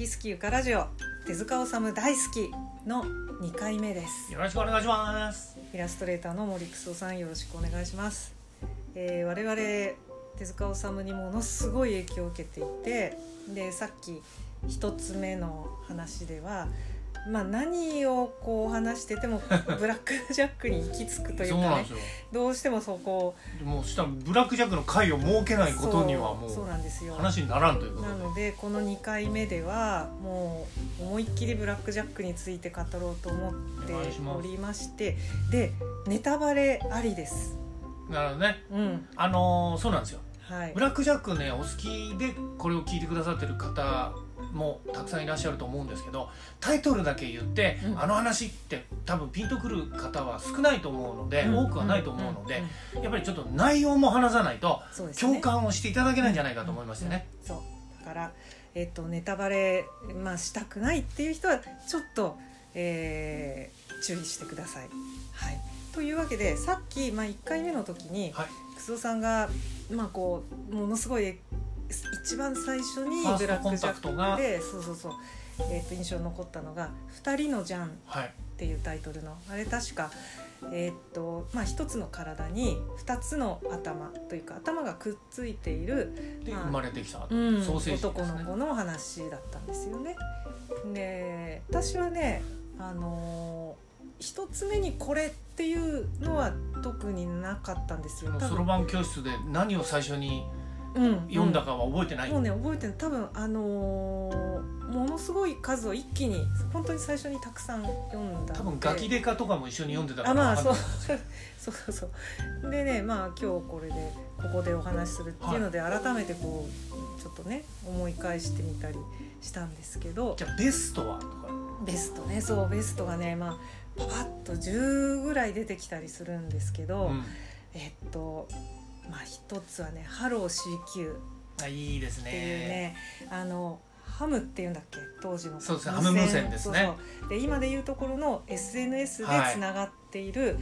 きすきゆかラジオ手塚治虫大好きの2回目ですよろしくお願いします。イラストレーターの森久夫さんよろしくお願いします、えー我々手塚治虫にものすごい影響を受けていてでさっき一つ目の話ではまあ何をこう話しててもブラックジャックに行き着くというかね。どうしてもそこでもうしたらブラックジャックの会を設けないことにはもそうそううなんですよ話にならんということで。なのでこの2回目ではもう思いっきりブラックジャックについて語ろうと思っておりましてでネタバレありです。なるほどね。うんあのーそうなんですよ。はいブラックジャックねお好きでこれを聞いてくださってる方もたくさんいらっしゃると思うんですけどタイトルだけ言って、うん。あの話って多分ピンとくる方は少ないと思うので、多くはないと思うので、ん。んん。やっぱりちょっと内容も話さないとね。共感をしていただけないんじゃないかと思いましてね。うんそう。だから、えっとネタバレ、まあ、したくないっていう人はちょっと、えー注意してください。はい、というわけでさっき、まあ、1回目の時にはい。楠尾さんが、まあ、こうものすごい一番最初にブラックジャックでそうそうそう、えっと印象に残ったのが「二人のジャン」っはい。ていうタイトルのあれ確かえっとまあ一つの体に二つの頭というか頭がくっついているまあで生まれてきた、うん、ソーセージです男のね。子の話だったんですよね。で私はねあのー一つ目にこれっていうのは特になかったんですよ。そろばん教室で何を最初にうん読んだかは覚えてない、もうね覚えてる多分あのーものすごい数を一気に本当に最初にたくさん読んだ多分ガキデカとかも一緒に読んでたから。あまあそうそうそうそう。でねまあ今日これでここでお話しするっていうので、改めてこうちょっとね思い返してみたりしたんですけど。じゃあベストはとか。ベストねそうベストがねまあパパッと10ぐらい出てきたりするんですけど、うん。えっとまあ一つはね「ハロー CQ」あいいですっていうねねあのハムっていうんだっけ？当時のそうですねハム無線ですね。そうそう。で今でいうところの SNS ではい。つながっている、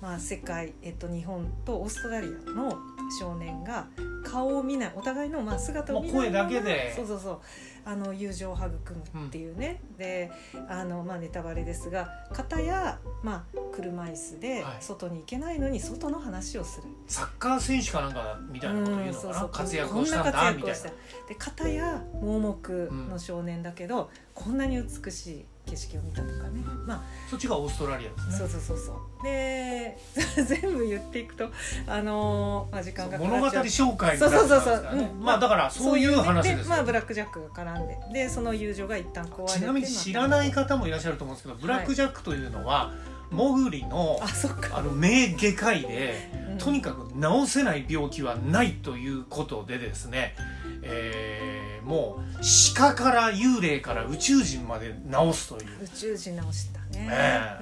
まあ、世界、えっと、日本とオーストラリアの少年が顔を見ないお互いのまあ姿を見ないもう声だけで。そうそうそう。あの友情を育むっていうね、であの、まあ、ネタバレですが片や、まあ、車椅子ではい。外に行けないのに外の話をする。サッカー選手かなんかみたいなこと言うのかな、うんそうそう。活躍をしたんだみたいな。で片や盲目の少年だけど、こんなに美しい景色を見たとかね、うん。まそっちがオーストラリアあですね。そうそうそうそう。で 全部言っていくとあのーまあ、時間がか物語かっちゃう。紹介になってますからね。そうそうそうそう。うん。まあだからそういう話ですよね。まあ、ブラックジャックが絡んで。でその友情が一旦壊れてちなみに知らないか方もいらっしゃると思うんですけどブラックジャックというのは、モグリのあそっか。あの名外科医で、うん。とにかく治せない病気はないということでですね、えーもう鹿から幽霊から宇宙人まで治すという。宇宙人直したね、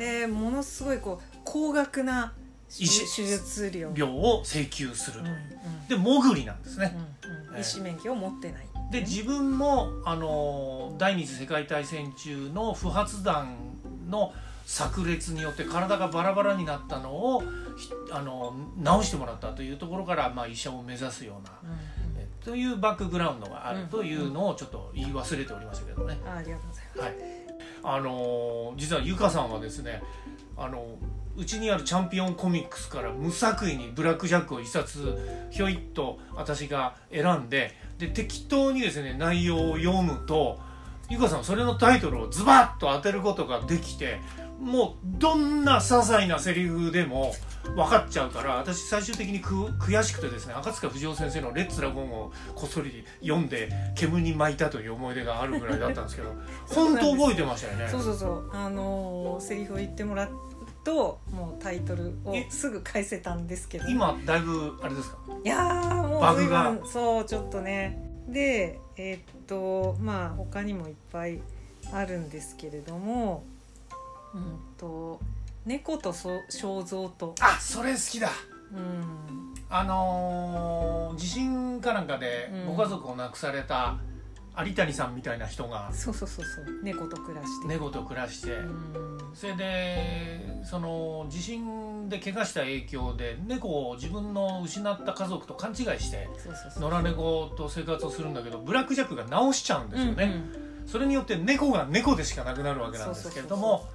えでものすごいこう高額な手医師手術料。病を請求すると、うんうん。でモグリなんですね、うんうん、ええ医師免許を持ってない。で自分もあの第二次世界大戦中の不発弾の炸裂によって体がバラバラになったのをひあの治してもらったというところから、まあ、医者を目指すような、えというバックグラウンドがあるというのをちょっと言い忘れておりましたけどね。あありがとうございます。はい、あの実はゆかさんはですねあのうちにあるチャンピオンコミックスから無作為にブラック・ジャックを一冊ひょいっと私が選んでで適当にですね内容を読むとゆかさんはそれのタイトルをズバッと当てることができてもうどんな些細なセリフでも分かっちゃうから私最終的にく悔しくてですね赤塚不二夫先生の「レッツラゴン」をこっそり読んで煙に巻いたという思い出があるぐらいだったんですけど 本当覚えてましたよね。そうそうそう。あのーセリフを言ってもらうともうタイトルをえ？すぐ返せたんですけど。今だいぶあれですか？いやーもうバグが。随分そうちょっとね。でえーっとまあ他にもいっぱいあるんですけれどもうんと猫とそ肖像と。あそれ好きだ。うん。あのー地震かなんかでうん。ご家族を亡くされた有谷さんみたいな人がそうそうそうそう。猫と暮らして。猫と暮らして、うん。それでその地震で怪我した影響で猫を自分の失った家族と勘違いしてそうそうそう。野良猫と生活をするんだけどブラック・ジャックが直しちゃうんですよね、それによって猫が猫でしかなくなるわけなんですけれども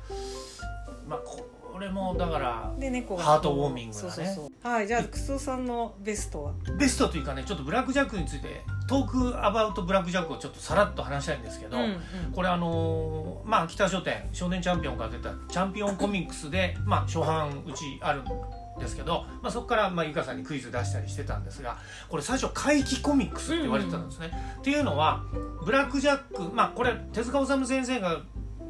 まあこれもだからで猫がハートウォーミングなね。そうそうそう。はいじゃあクソさんのベストは？ベストというかねちょっとブラックジャックについてトークアバウトブラックジャックをちょっとさらっと話したいんですけど、うんうん。これあのーまあ北書店少年チャンピオンから出たチャンピオンコミックスで、まあ、初版うちあるんですけど、まあ、そこから、まあ、ゆかさんにクイズ出したりしてたんですがこれ最初怪奇コミックスって言われてたんですね。っていうのはブラックジャックまあこれ手塚治虫先生が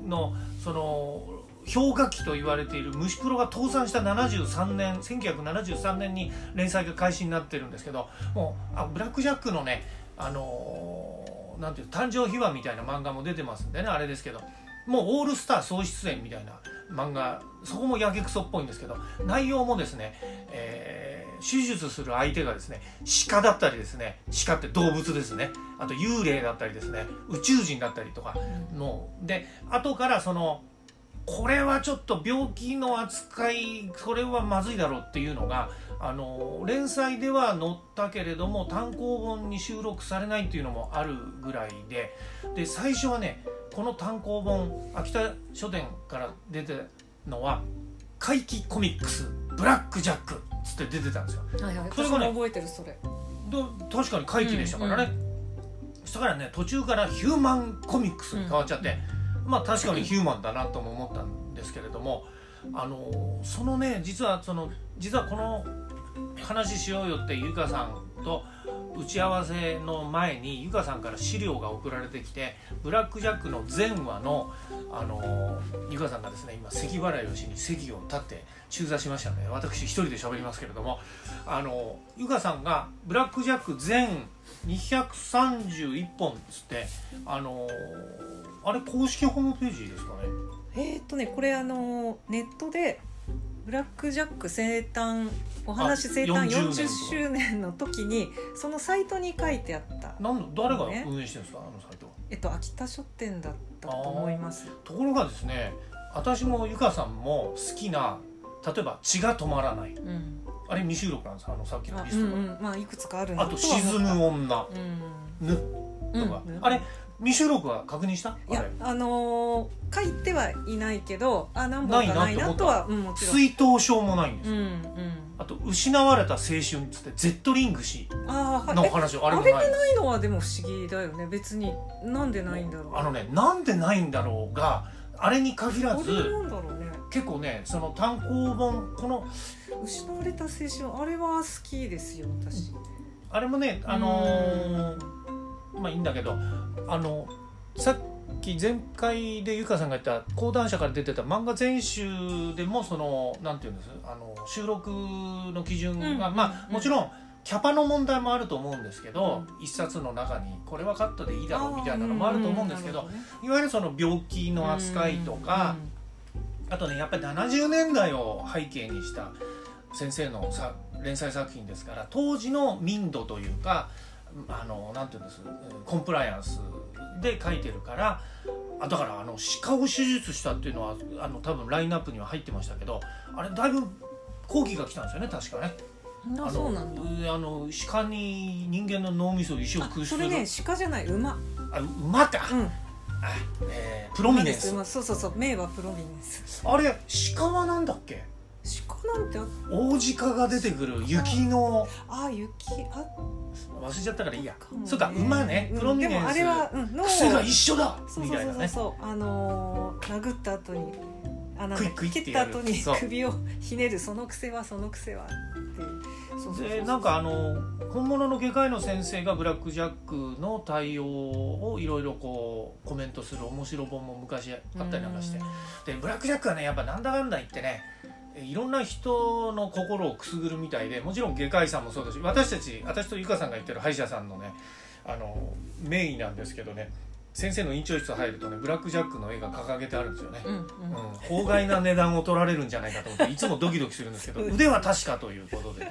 のその氷河期と言われている虫プロが倒産した73年1973年に連載が開始になってるんですけどもうあブラック・ジャックのねあのーなんていう誕生秘話みたいな漫画も出てますんでねあれですけどもうオールスター総出演みたいな漫画そこもやけくそっぽいんですけど内容もですね、えー手術する相手がですね鹿だったりですね鹿って動物ですね。あと幽霊だったりですね宇宙人だったりとかので後からそのこれはちょっと病気の扱いこれはまずいだろうっていうのがあの連載では載ったけれども単行本に収録されないっていうのもあるぐらいでで最初はねこの単行本秋田書店から出てのは「怪奇コミックスブラック・ジャック」っつって出てたんですよ。はいはい。それがね覚えてるそれ。ど確かに怪奇でしたからね、そしたからね途中からヒューマンコミックスに変わっちゃって、まあ確かにヒューマンだなとも思ったんですけれどもあのそのね実はその実はこの話しようよってゆかさんと打ち合わせの前にゆかさんから資料が送られてきて「ブラック・ジャック」の前話のあのゆかさんがですね今咳払いをしに席を立って中座しましたので私一人で喋りますけれどもあのゆかさんが「ブラック・ジャック」全231本っつってあのあれ公式ホームページですかね？えーっとねこれあのネットでブラック・ジャック生誕お話生誕あ40年40周年の時にそのサイトに書いてあった。なんの誰がね。運営してるんですかあのサイトは？えっと秋田書店だったと思います。ところがですね私もゆかさんも好きな例えば「血が止まらない。うん」あれ未収録なんですあのさっきのあリストが、うんうん。まあいくつかあるなあと「とは思った。沈む女」うん。ぬ。とか、うん。あれ未収録は確認した？いやあのー書いてはいないけどあ何本かないなとはうんもちろん。水頭症もないんです。よ、うんうん。あと「失われた青春」っつってゼットリング氏ああはいえの話ああれでれもない。ないのはでも不思議だよね。別になんでないんだろう。あのねなんでないんだろうがあれに限らずなんだろうね。結構ねその単行本この失われた青春あれは好きですよ私。あれもねあのーまあいいんだけどあのさっき前回でゆかさんが言った講談社から出てた漫画全集でもそのなんていうんです？あの収録の基準が、うん。まあうん。もちろんキャパの問題もあると思うんですけど、一冊の中にこれはカットでいいだろうみたいなのもあると思うんですけど,、いわゆるその病気の扱いとか、あとねやっぱり70年代を背景にした先生のさ連載作品ですから当時の民度というかあのなんていうんです？コンプライアンスで書いてるからあだからあの鹿を手術したっていうのはあの多分ラインナップには入ってましたけどあれだいぶ抗議が来たんですよね確かね。うんあのそうなんだ。うあの鹿に人間の脳みそを一生あ食するそれね鹿じゃない馬。あ馬か、うん。あえープロミネンス。そうそうそう名馬プロミネンス。あれ鹿はなんだっけ？鹿なんてあ王子化が出てくる雪のあ雪あ忘れちゃったからいいや。かもねそうか馬ね。うん。プロミネでもあれは、うん、脳を癖が一緒だ。そうそうそうそう。みたいなね。そうあのー殴った後にあなんだクイックイって切ったやる後にそう。首をひねるその癖はその癖はっていう。そうそうそうそう。でなんかあの本物の外科医の先生がブラック・ジャックの対応をいろいろこうコメントする面白本も昔あったりなんかして。でブラック・ジャックはねやっぱなんだかんだ言ってねいろんな人の心をくすぐるみたいでもちろん外科医さんもそうだし私たち私とゆかさんが言ってる歯医者さんのねあのメインなんですけどね先生の院長室入るとねブラック・ジャックの絵が掲げてあるんですよね。うんうん。うん、法外な値段を取られるんじゃないかと思っていつもドキドキするんですけど 腕は確かということで。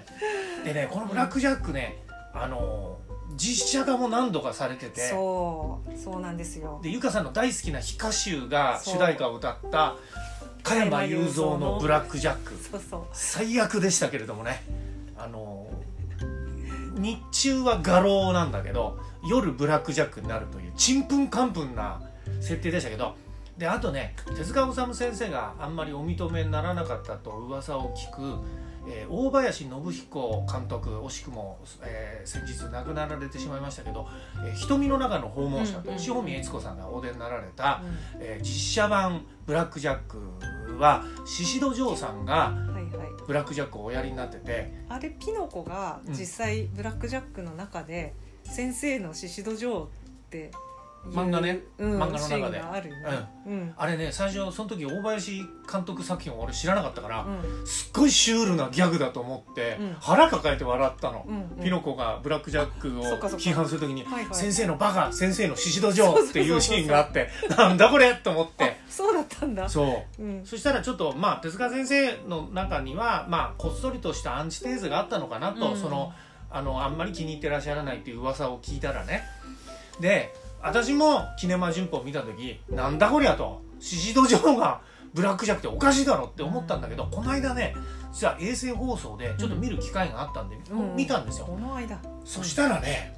でねこのブラック・ジャックねあの実写化も何度かされててそうそうなんですよ。でゆかさんの大好きな非歌集が主題歌を歌った加山雄三の「ブラック・ジャック。そうそう」最悪でしたけれどもね。あの日中は画廊なんだけど夜ブラック・ジャックになるというちんぷんかんぷんな設定でしたけど。であとね手塚治虫先生があんまりお認めにならなかったと噂を聞く、えー大林信彦監督惜しくも、えー先日亡くなられてしまいましたけど「えー瞳の中の訪問者」とうんうん石本悦子さんがお出になられた、うえー実写版「ブラック・ジャック」は宍戸城さんがブラック・ジャックをおやりになっててあれピノコがうん。実際ブラック・ジャックの中で先生の宍戸城って漫画ね。うん、漫画の中で。あるよね。うん。あれね最初その時大林監督作品を俺知らなかったから、うん。すっごいシュールなギャグだと思って、うん。腹抱えて笑ったの、うん。うん。ピノコがブラック・ジャックを批判する時にはいはい。先生のバカ先生の宍戸城っていうシーンがあってなんだこれと思って。そうだったんだ。そう。うん。そしたらちょっとまあ手塚先生の中にはまあこっそりとしたアンチテーゼがあったのかなと、うん。そのあのあんまり気に入ってらっしゃらないっていう噂を聞いたらね。で私も「キネマ旬報」を見た時なんだこりゃと。宍戸城がブラックジャックっておかしいだろって思ったんだけど、この間ね実は衛星放送でちょっと見る機会があったんで、うん。見たんですよ、この間。そしたらね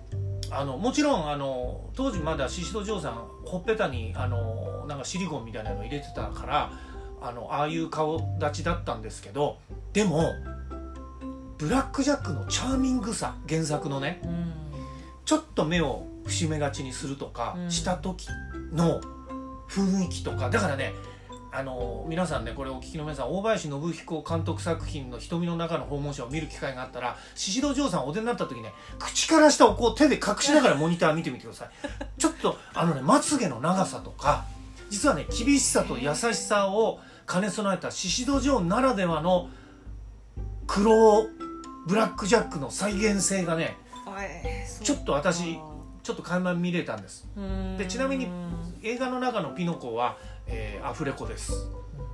あのもちろんあの当時まだ宍戸城さんほっぺたにあのなんかシリコンみたいなの入れてたからあのああいう顔立ちだったんですけどでもブラック・ジャックのチャーミングさ原作のねうん。ちょっと目を伏めがちにするとかうん。した時の雰囲気とか。だからねあの皆さんねこれお聞きの皆さん大林信彦監督作品の「瞳の中の訪問者」を見る機会があったら宍戸城さんお出になった時ね口から下をこう手で隠しながらモニター見てみてください。ちょっとあのねまつげの長さとか実はね厳しさと優しさを兼ね備えた宍戸城ならではの黒ブラックジャックの再現性がねちょっと私ちょっと垣間見れたんです。うん。でちなみに映画の中のピノコは、えーアフレコです、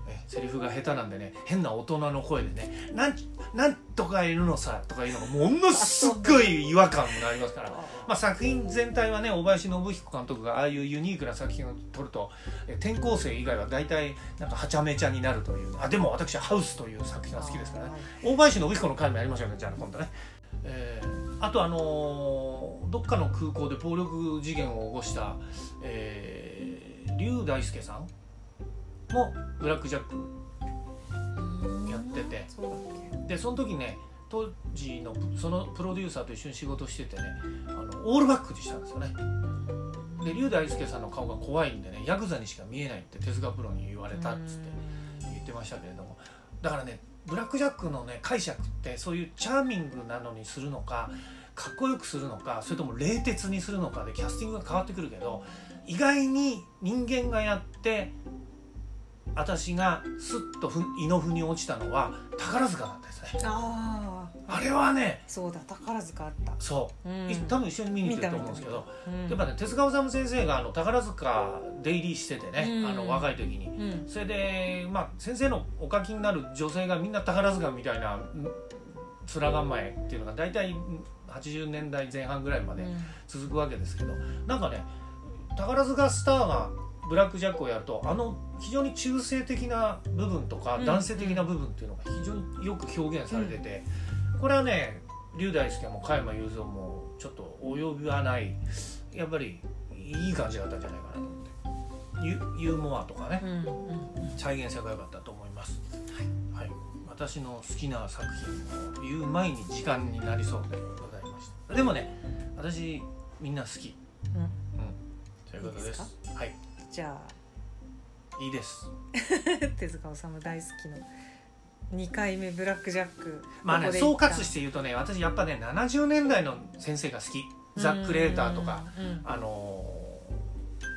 えセリフが下手なんでね変な大人の声でね「なんなんとかいるのさ」とかいうのがものすごい違和感がありますから。まあ、作品全体はね大林信彦監督がああいうユニークな作品を撮るとえ転校生以外は大体なんかはちゃめちゃになるという。あでも私は「ハウス」という作品が好きですからね。大林信彦の回もやりましょうねじゃあ今度ね、えーあとあのーどっかの空港で暴力事件を起こした、えー、龍大輔さん？もブラック・ジャック。うんやっててでその時ね当時のそのプロデューサーと一緒に仕事しててねあのオールバックにしたんですよね。で龍大輔さんの顔が怖いんでねヤクザにしか見えないって手塚プロに言われたっつって言ってましたけれども。だからねブラック・ジャックのね解釈ってそういうチャーミングなのにするのかかっこよくするのかそれとも冷徹にするのかでキャスティングが変わってくるけど意外に人間がやって私がスッとふ胃の腑に落ちたのは宝塚だったですね。あああれはねそうだ宝塚あった。そう、うん。い多分一緒に見に行ってると思うんですけどうん。やっぱね手塚治虫先生があの宝塚出入りしててね、うん。あの若い時に。うん。それで、まあ、先生のお書きになる女性がみんな宝塚みたいなうん面構えっていうのが大体うん80年代前半ぐらいまで続くわけですけどなんかね宝塚スターがブラック・ジャックをやるとあの非常に中性的な部分とかうん男性的な部分っていうのが非常によく表現されてて、これはね龍大輔も加山雄三もちょっと及びはないやっぱりいい感じだったんじゃないかなと思って。ユユーモアとかね再現性が良かったと思います。はい、私の好きな作品を言う前に時間になりそうでございました。でもね、私みんな好き。うん。うん、ということです。はい、じゃあいいです。手塚治虫大好きの2回目ブラック・ジャック。まあね、総括して言うとね、私やっぱね、70年代の先生が好き。ザ・クレーターとか、あのー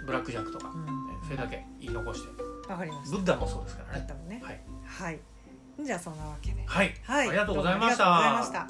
ブラック・ジャックとか、それだけ言い残して。わかりました。ブッダもそうですからね。ね。はい、はい。じゃあそんなわけで。はい、はい。ありがとうございました